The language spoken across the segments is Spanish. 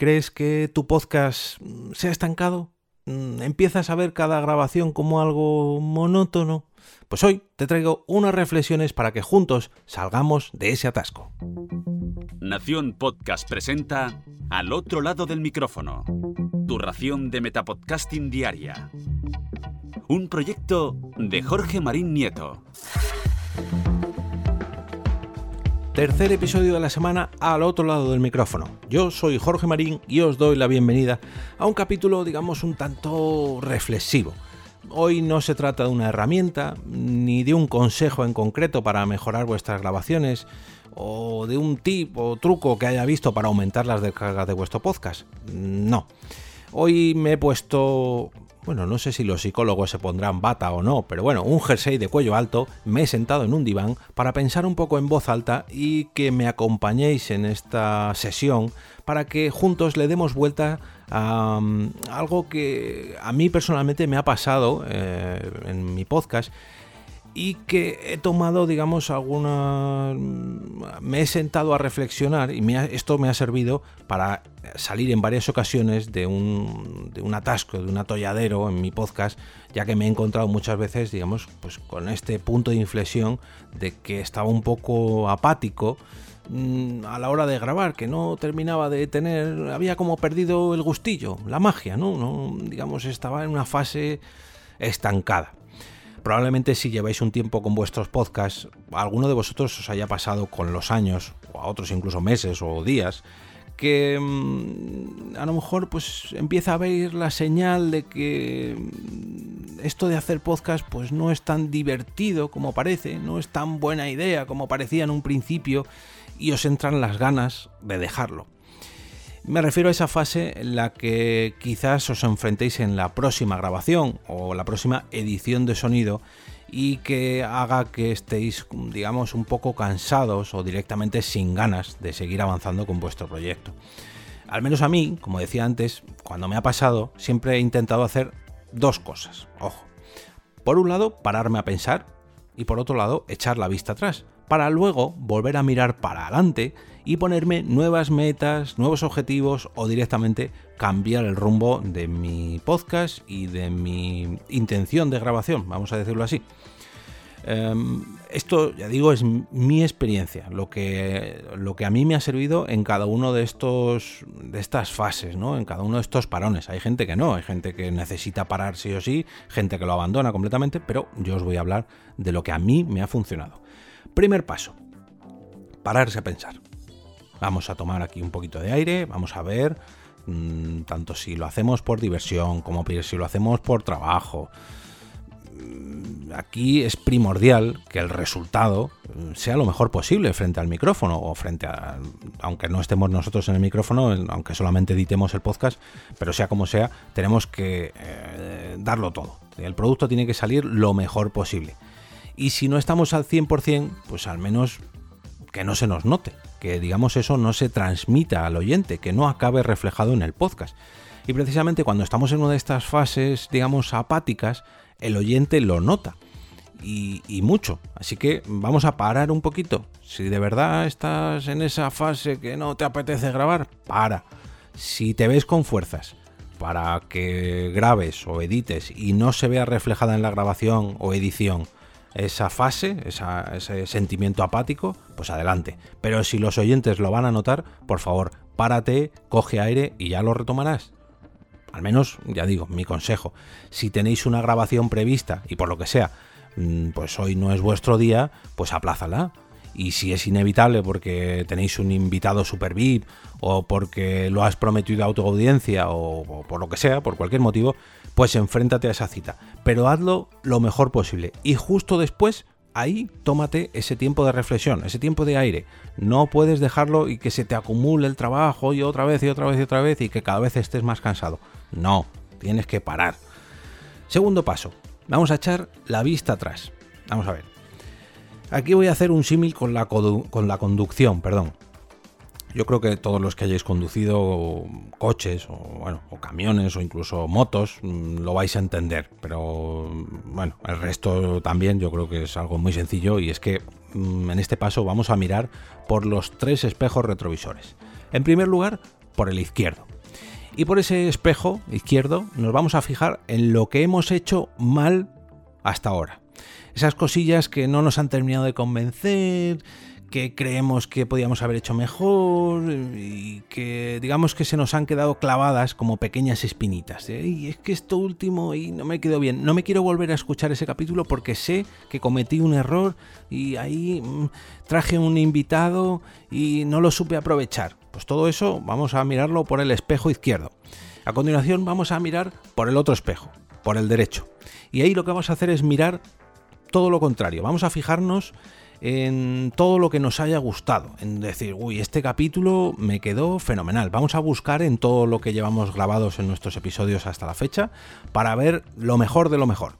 ¿Crees que tu podcast mm, se ha estancado? Mm, ¿Empiezas a ver cada grabación como algo monótono? Pues hoy te traigo unas reflexiones para que juntos salgamos de ese atasco. Nación Podcast presenta Al otro lado del micrófono, tu ración de Metapodcasting Diaria. Un proyecto de Jorge Marín Nieto. Tercer episodio de la semana al otro lado del micrófono. Yo soy Jorge Marín y os doy la bienvenida a un capítulo, digamos, un tanto reflexivo. Hoy no se trata de una herramienta ni de un consejo en concreto para mejorar vuestras grabaciones o de un tip o truco que haya visto para aumentar las descargas de vuestro podcast. No. Hoy me he puesto bueno, no sé si los psicólogos se pondrán bata o no, pero bueno, un jersey de cuello alto, me he sentado en un diván para pensar un poco en voz alta y que me acompañéis en esta sesión para que juntos le demos vuelta a, mm, algo que a mí personalmente me ha pasado eh, en mi podcast y que he tomado, digamos, alguna... me he sentado a reflexionar y esto me ha servido para salir en varias ocasiones de un, de un atasco, de un atolladero en mi podcast, ya que me he encontrado muchas veces, digamos, pues con este punto de inflexión de que estaba un poco apático mm, a la hora de grabar, que no terminaba de tener, había como perdido el gustillo, la magia, ¿no? no digamos, estaba en una fase estancada. Probablemente si lleváis un tiempo con vuestros podcasts, alguno de vosotros os haya pasado con los años, o a otros incluso meses o días, que mm, a lo mejor pues empieza a ver la señal de que mm, esto de hacer podcast pues no es tan divertido como parece, no es tan buena idea como parecía en un principio y os entran las ganas de dejarlo. Me refiero a esa fase en la que quizás os enfrentéis en la próxima grabación o la próxima edición de sonido y que haga que estéis, digamos, un poco cansados o directamente sin ganas de seguir avanzando con vuestro proyecto. Al menos a mí, como decía antes, cuando me ha pasado, siempre he intentado hacer dos cosas. Ojo. Por un lado, pararme a pensar y por otro lado, echar la vista atrás, para luego volver a mirar para adelante y ponerme nuevas metas, nuevos objetivos o directamente cambiar el rumbo de mi podcast y de mi intención de grabación, vamos a decirlo así. Em, esto, ya digo, es mi experiencia, lo que, lo que a mí me ha servido en cada uno de estos de estas fases, ¿no? En cada uno de estos parones. Hay gente que no, hay gente que necesita parar sí o sí, gente que lo abandona completamente, pero yo os voy a hablar de lo que a mí me ha funcionado. Primer paso, pararse a pensar. Vamos a tomar aquí un poquito de aire, vamos a ver mm, tanto si lo hacemos por diversión como si lo hacemos por trabajo. Mm, aquí es primordial que el resultado mm, sea lo mejor posible frente al micrófono o frente a, aunque no estemos nosotros en el micrófono, aunque solamente editemos el podcast, pero sea como sea, tenemos que eh, darlo todo. El producto tiene que salir lo mejor posible. Y si no estamos al 100%, pues al menos que no se nos note, que digamos eso no se transmita al oyente, que no acabe reflejado en el podcast. Y precisamente cuando estamos en una de estas fases, digamos, apáticas, el oyente lo nota. Y, y, mucho. Así que vamos a parar un poquito. Si de verdad estás en esa fase que no te apetece grabar, para. Si te ves con fuerzas para que grabes o edites y no se vea reflejada en la grabación o edición esa fase, ese sentimiento apático, pues adelante. Pero si los oyentes lo van a notar, por favor, párate, coge aire y ya lo retomarás. Al menos, ya digo, mi consejo. Si tenéis una grabación prevista y por lo que sea, mm, pues hoy no es vuestro día, pues aplázala. Y si es inevitable porque tenéis un invitado super VIP o porque lo has prometido a tu audiencia o, o por lo que sea, por cualquier motivo, pues enfréntate a esa cita. Pero hazlo lo mejor posible. Y justo después, ahí tómate ese tiempo de reflexión, ese tiempo de aire. No puedes dejarlo y que se te acumule el trabajo y otra vez y otra vez y otra vez y que cada vez estés más cansado. No, tienes que parar. Segundo paso, vamos a echar la vista atrás. Vamos a ver. Aquí voy a hacer un símil con la, con la conducción, perdón. Yo creo que todos los que hayáis conducido coches o, bueno, o camiones o incluso motos mm, lo vais a entender, pero mm, bueno, el resto también yo creo que es algo muy sencillo y es que mm, en este paso vamos a mirar por los tres espejos retrovisores. En primer lugar, por el izquierdo. Y por ese espejo izquierdo nos vamos a fijar en lo que hemos hecho mal hasta ahora. Esas cosillas que no nos han terminado de convencer, que creemos que podíamos haber hecho mejor y que digamos que se nos han quedado clavadas como pequeñas espinitas. Y es que esto último y no me quedó bien. No me quiero volver a escuchar ese capítulo porque sé que cometí un error y ahí mm, traje un invitado y no lo supe aprovechar. Pues todo eso vamos a mirarlo por el espejo izquierdo. A continuación vamos a mirar por el otro espejo, por el derecho. Y ahí lo que vamos a hacer es mirar todo lo contrario. Vamos a fijarnos en todo lo que nos haya gustado, en decir, uy, este capítulo me quedó fenomenal. Vamos a buscar en todo lo que llevamos grabados en nuestros episodios hasta la fecha para ver lo mejor de lo mejor.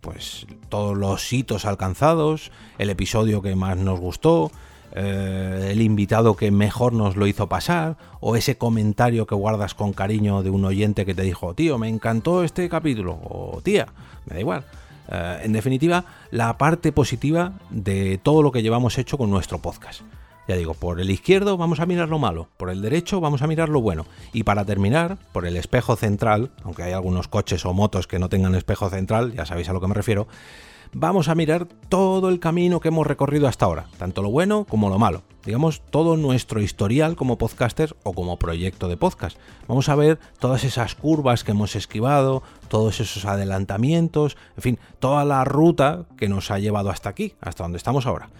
Pues todos los hitos alcanzados, el episodio que más nos gustó, eh, el invitado que mejor nos lo hizo pasar, o ese comentario que guardas con cariño de un oyente que te dijo, tío, me encantó este capítulo, o tía, me da igual. Eh, en definitiva, la parte positiva de todo lo que llevamos hecho con nuestro podcast. Ya digo, por el izquierdo vamos a mirar lo malo, por el derecho vamos a mirar lo bueno. Y para terminar, por el espejo central, aunque hay algunos coches o motos que no tengan espejo central, ya sabéis a lo que me refiero, vamos a mirar todo el camino que hemos recorrido hasta ahora, tanto lo bueno como lo malo. Digamos, todo nuestro historial como podcaster o como proyecto de podcast. Vamos a ver todas esas curvas que hemos esquivado, todos esos adelantamientos, en fin, toda la ruta que nos ha llevado hasta aquí, hasta donde estamos ahora.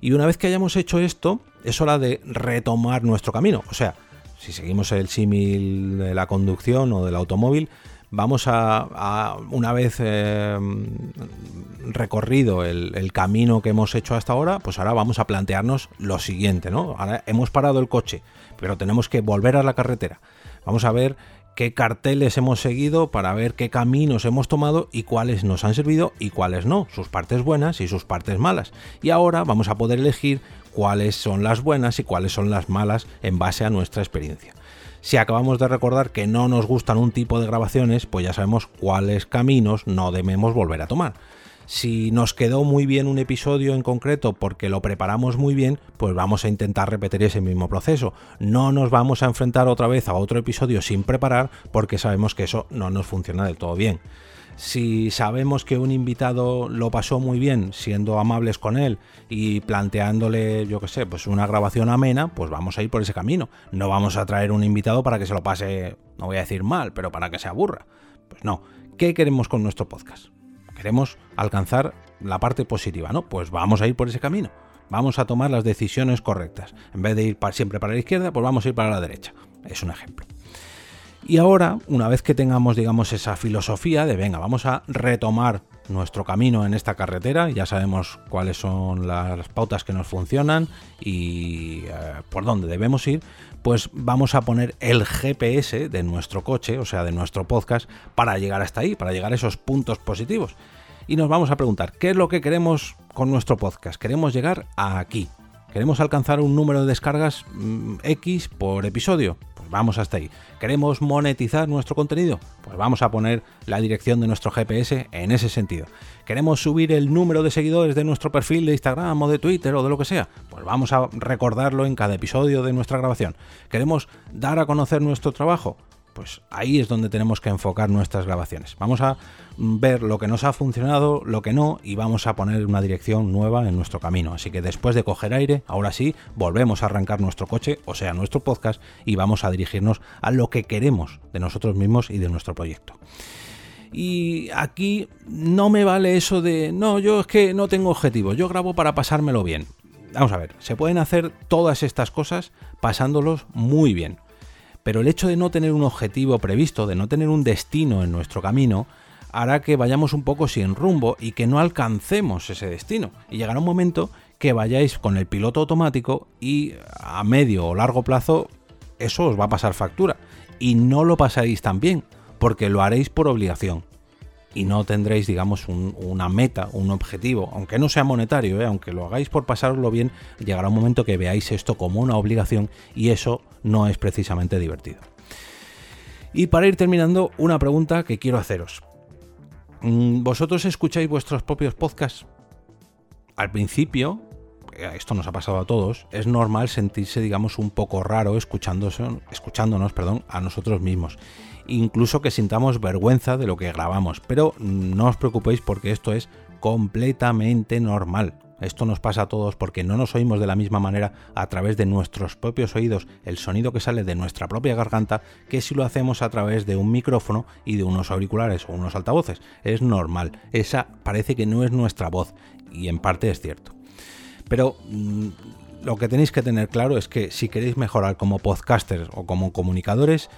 Y una vez que hayamos hecho esto, es hora de retomar nuestro camino. O sea, si seguimos el símil de la conducción o del automóvil, vamos a, una vez eh, recorrido el, camino que hemos hecho hasta ahora, pues ahora vamos a plantearnos lo siguiente, ¿no? Ahora hemos parado el coche, pero tenemos que volver a la carretera. Vamos a ver qué carteles hemos seguido para ver qué caminos hemos tomado y cuáles nos han servido y cuáles no, sus partes buenas y sus partes malas. Y ahora vamos a poder elegir cuáles son las buenas y cuáles son las malas en base a nuestra experiencia. Si acabamos de recordar que no nos gustan un tipo de grabaciones, pues ya sabemos cuáles caminos no debemos volver a tomar. Si nos quedó muy bien un episodio en concreto porque lo preparamos muy bien, pues vamos a intentar repetir ese mismo proceso. No nos vamos a enfrentar otra vez a otro episodio sin preparar porque sabemos que eso no nos funciona del todo bien si sabemos que un invitado lo pasó muy bien siendo amables con él y planteándole, yo qué sé, pues una grabación amena, pues vamos a ir por ese camino. No vamos a traer un invitado para que se lo pase, no voy a decir mal, pero para que se aburra. Pues no. ¿Qué queremos con nuestro podcast? Queremos alcanzar la parte positiva, ¿no? Pues vamos a ir por ese camino. Vamos a tomar las decisiones correctas. En vez de ir siempre para la izquierda, pues vamos a ir para la derecha. Es un ejemplo. Y ahora, una vez que tengamos, digamos, esa filosofía de, venga, vamos a retomar nuestro camino en esta carretera, ya sabemos cuáles son las pautas que nos funcionan y eh, por dónde debemos ir, pues vamos a poner el GPS de nuestro coche, o sea, de nuestro podcast, para llegar hasta ahí, para llegar a esos puntos positivos. Y nos vamos a preguntar, ¿qué es lo que queremos con nuestro podcast? Queremos llegar a aquí. Queremos alcanzar un número de descargas mm, X por episodio vamos hasta ahí. ¿Queremos monetizar nuestro contenido? Pues vamos a poner la dirección de nuestro GPS en ese sentido. ¿Queremos subir el número de seguidores de nuestro perfil de Instagram o de Twitter o de lo que sea? Pues vamos a recordarlo en cada episodio de nuestra grabación. ¿Queremos dar a conocer nuestro trabajo? Pues ahí es donde tenemos que enfocar nuestras grabaciones. Vamos a ver lo que nos ha funcionado, lo que no, y vamos a poner una dirección nueva en nuestro camino. Así que después de coger aire, ahora sí, volvemos a arrancar nuestro coche, o sea, nuestro podcast, y vamos a dirigirnos a lo que queremos de nosotros mismos y de nuestro proyecto. Y aquí no me vale eso de, no, yo es que no tengo objetivo, yo grabo para pasármelo bien. Vamos a ver, se pueden hacer todas estas cosas pasándolos muy bien pero el hecho de no tener un objetivo previsto, de no tener un destino en nuestro camino, hará que vayamos un poco sin rumbo y que no alcancemos ese destino. Y llegará un momento que vayáis con el piloto automático y a medio o largo plazo eso os va a pasar factura. Y no lo pasaréis tan bien, porque lo haréis por obligación y no tendréis, digamos, una meta, un objetivo, aunque no sea monetario, ¿eh? aunque lo hagáis por pasarlo bien, llegará un momento que veáis esto como una obligación y eso no es precisamente divertido. Y para ir terminando, una pregunta que quiero haceros. Mm, ¿Vosotros escucháis vuestros propios podcasts? Al principio esto nos ha pasado a todos, es normal sentirse, digamos, un poco raro escuchándonos perdón, a nosotros mismos. Incluso que sintamos vergüenza de lo que grabamos. Pero no os preocupéis porque esto es completamente normal. Esto nos pasa a todos porque no nos oímos de la misma manera a través de nuestros propios oídos, el sonido que sale de nuestra propia garganta, que si lo hacemos a través de un micrófono y de unos auriculares o unos altavoces. Es normal. Esa parece que no es nuestra voz y en parte es cierto. Pero mm, lo que tenéis que tener claro es que si queréis mejorar como podcasters o como comunicadores,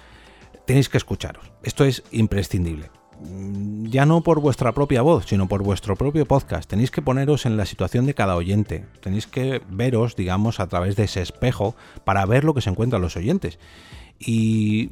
tenéis que escucharos. Esto es imprescindible. Mm, ya no por vuestra propia voz, sino por vuestro propio podcast. Tenéis que poneros en la situación de cada oyente. Tenéis que veros, digamos, a través de ese espejo para ver lo que se encuentran los oyentes. Y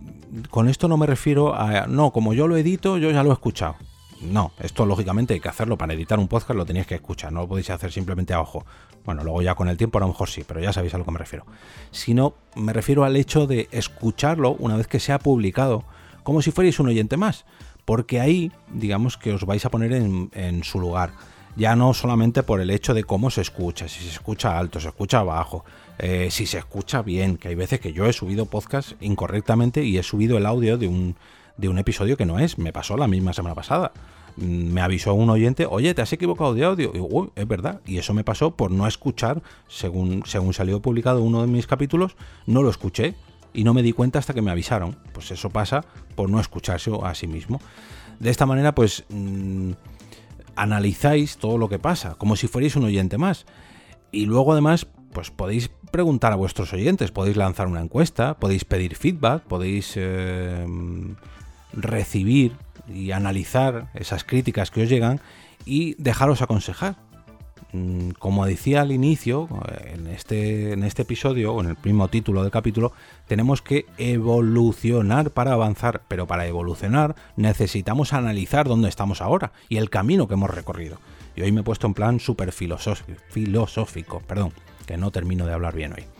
con esto no me refiero a, no, como yo lo edito, yo ya lo he escuchado. No, esto lógicamente hay que hacerlo para editar un podcast, lo tenéis que escuchar, no lo podéis hacer simplemente a ojo. Bueno, luego ya con el tiempo a lo mejor sí, pero ya sabéis a lo que me refiero. Sino me refiero al hecho de escucharlo una vez que sea publicado, como si fuerais un oyente más porque ahí digamos que os vais a poner en, su lugar. Ya no solamente por el hecho de cómo se escucha, si se escucha alto, se escucha bajo, eh, si se escucha bien, que hay veces que yo he subido podcast incorrectamente y he subido el audio de un, de un episodio que no es, me pasó la misma semana pasada mm, me avisó un oyente, oye, te has equivocado de audio. Y uy, es verdad. Y eso me pasó por no escuchar, según, según salió publicado uno de mis capítulos, no lo escuché y no me di cuenta hasta que me avisaron. Pues eso pasa por no escucharse a sí mismo. De esta manera, pues mm, analizáis todo lo que pasa, como si fuerais un oyente más. Y luego además, pues podéis preguntar a vuestros oyentes, podéis lanzar una encuesta, podéis pedir feedback, podéis eh, recibir y analizar esas críticas que os llegan y dejaros aconsejar. Mm, como decía al inicio, en este, en este episodio, o en el mismo título del capítulo, tenemos que evolucionar para avanzar, pero para evolucionar necesitamos analizar dónde estamos ahora y el camino que hemos recorrido. Y hoy me he puesto en plan súper filosófico, perdón, que no termino de hablar bien hoy.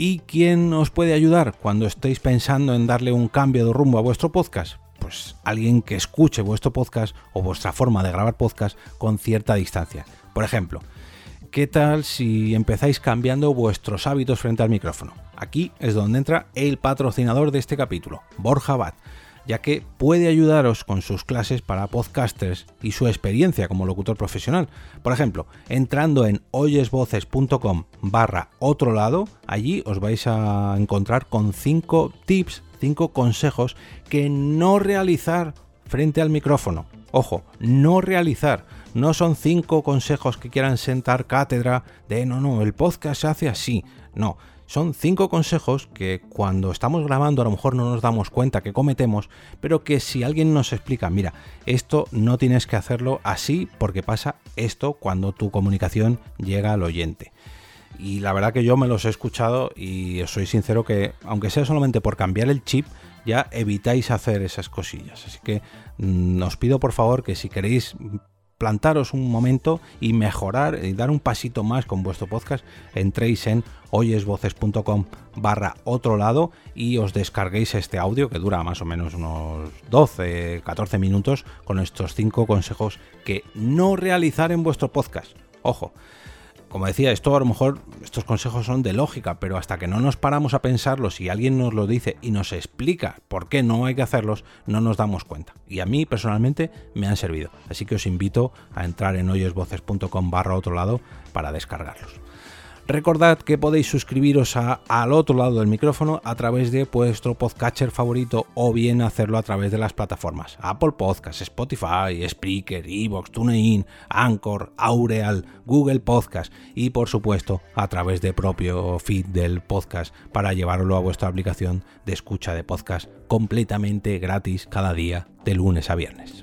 ¿Y quién os puede ayudar cuando estéis pensando en darle un cambio de rumbo a vuestro podcast? pues alguien que escuche vuestro podcast o vuestra forma de grabar podcast con cierta distancia. Por ejemplo, ¿qué tal si empezáis cambiando vuestros hábitos frente al micrófono? Aquí es donde entra el patrocinador de este capítulo, Borja Bat, ya que puede ayudaros con sus clases para podcasters y su experiencia como locutor profesional. Por ejemplo, entrando en oyesvoces.com barra otro lado, allí os vais a encontrar con 5 tips cinco consejos que no realizar frente al micrófono. Ojo, no realizar. No son cinco consejos que quieran sentar cátedra de no, no, el podcast se hace así. No, son cinco consejos que cuando estamos grabando a lo mejor no nos damos cuenta que cometemos, pero que si alguien nos explica, mira, esto no tienes que hacerlo así porque pasa esto cuando tu comunicación llega al oyente. Y la verdad que yo me los he escuchado y os soy sincero que, aunque sea solamente por cambiar el chip, ya evitáis hacer esas cosillas. Así que mm, os pido por favor que si queréis plantaros un momento y mejorar y dar un pasito más con vuestro podcast, entréis en oyesvoces.com barra otro lado y os descarguéis este audio que dura más o menos unos 12, 14 minutos con estos 5 consejos que no realizar en vuestro podcast. Ojo, como decía, esto a lo mejor, estos consejos son de lógica, pero hasta que no nos paramos a pensarlos y alguien nos lo dice y nos explica por qué no hay que hacerlos, no nos damos cuenta. Y a mí personalmente me han servido. Así que os invito a entrar en oyesvoces.com barra otro lado para descargarlos. Recordad que podéis suscribiros al otro lado del micrófono a través de vuestro podcatcher favorito o bien hacerlo a través de las plataformas Apple Podcasts, Spotify, Spreaker, Evox, TuneIn, Anchor, Aureal, Google Podcast y por supuesto a través de propio feed del podcast para llevarlo a vuestra aplicación de escucha de podcast completamente gratis cada día de lunes a viernes.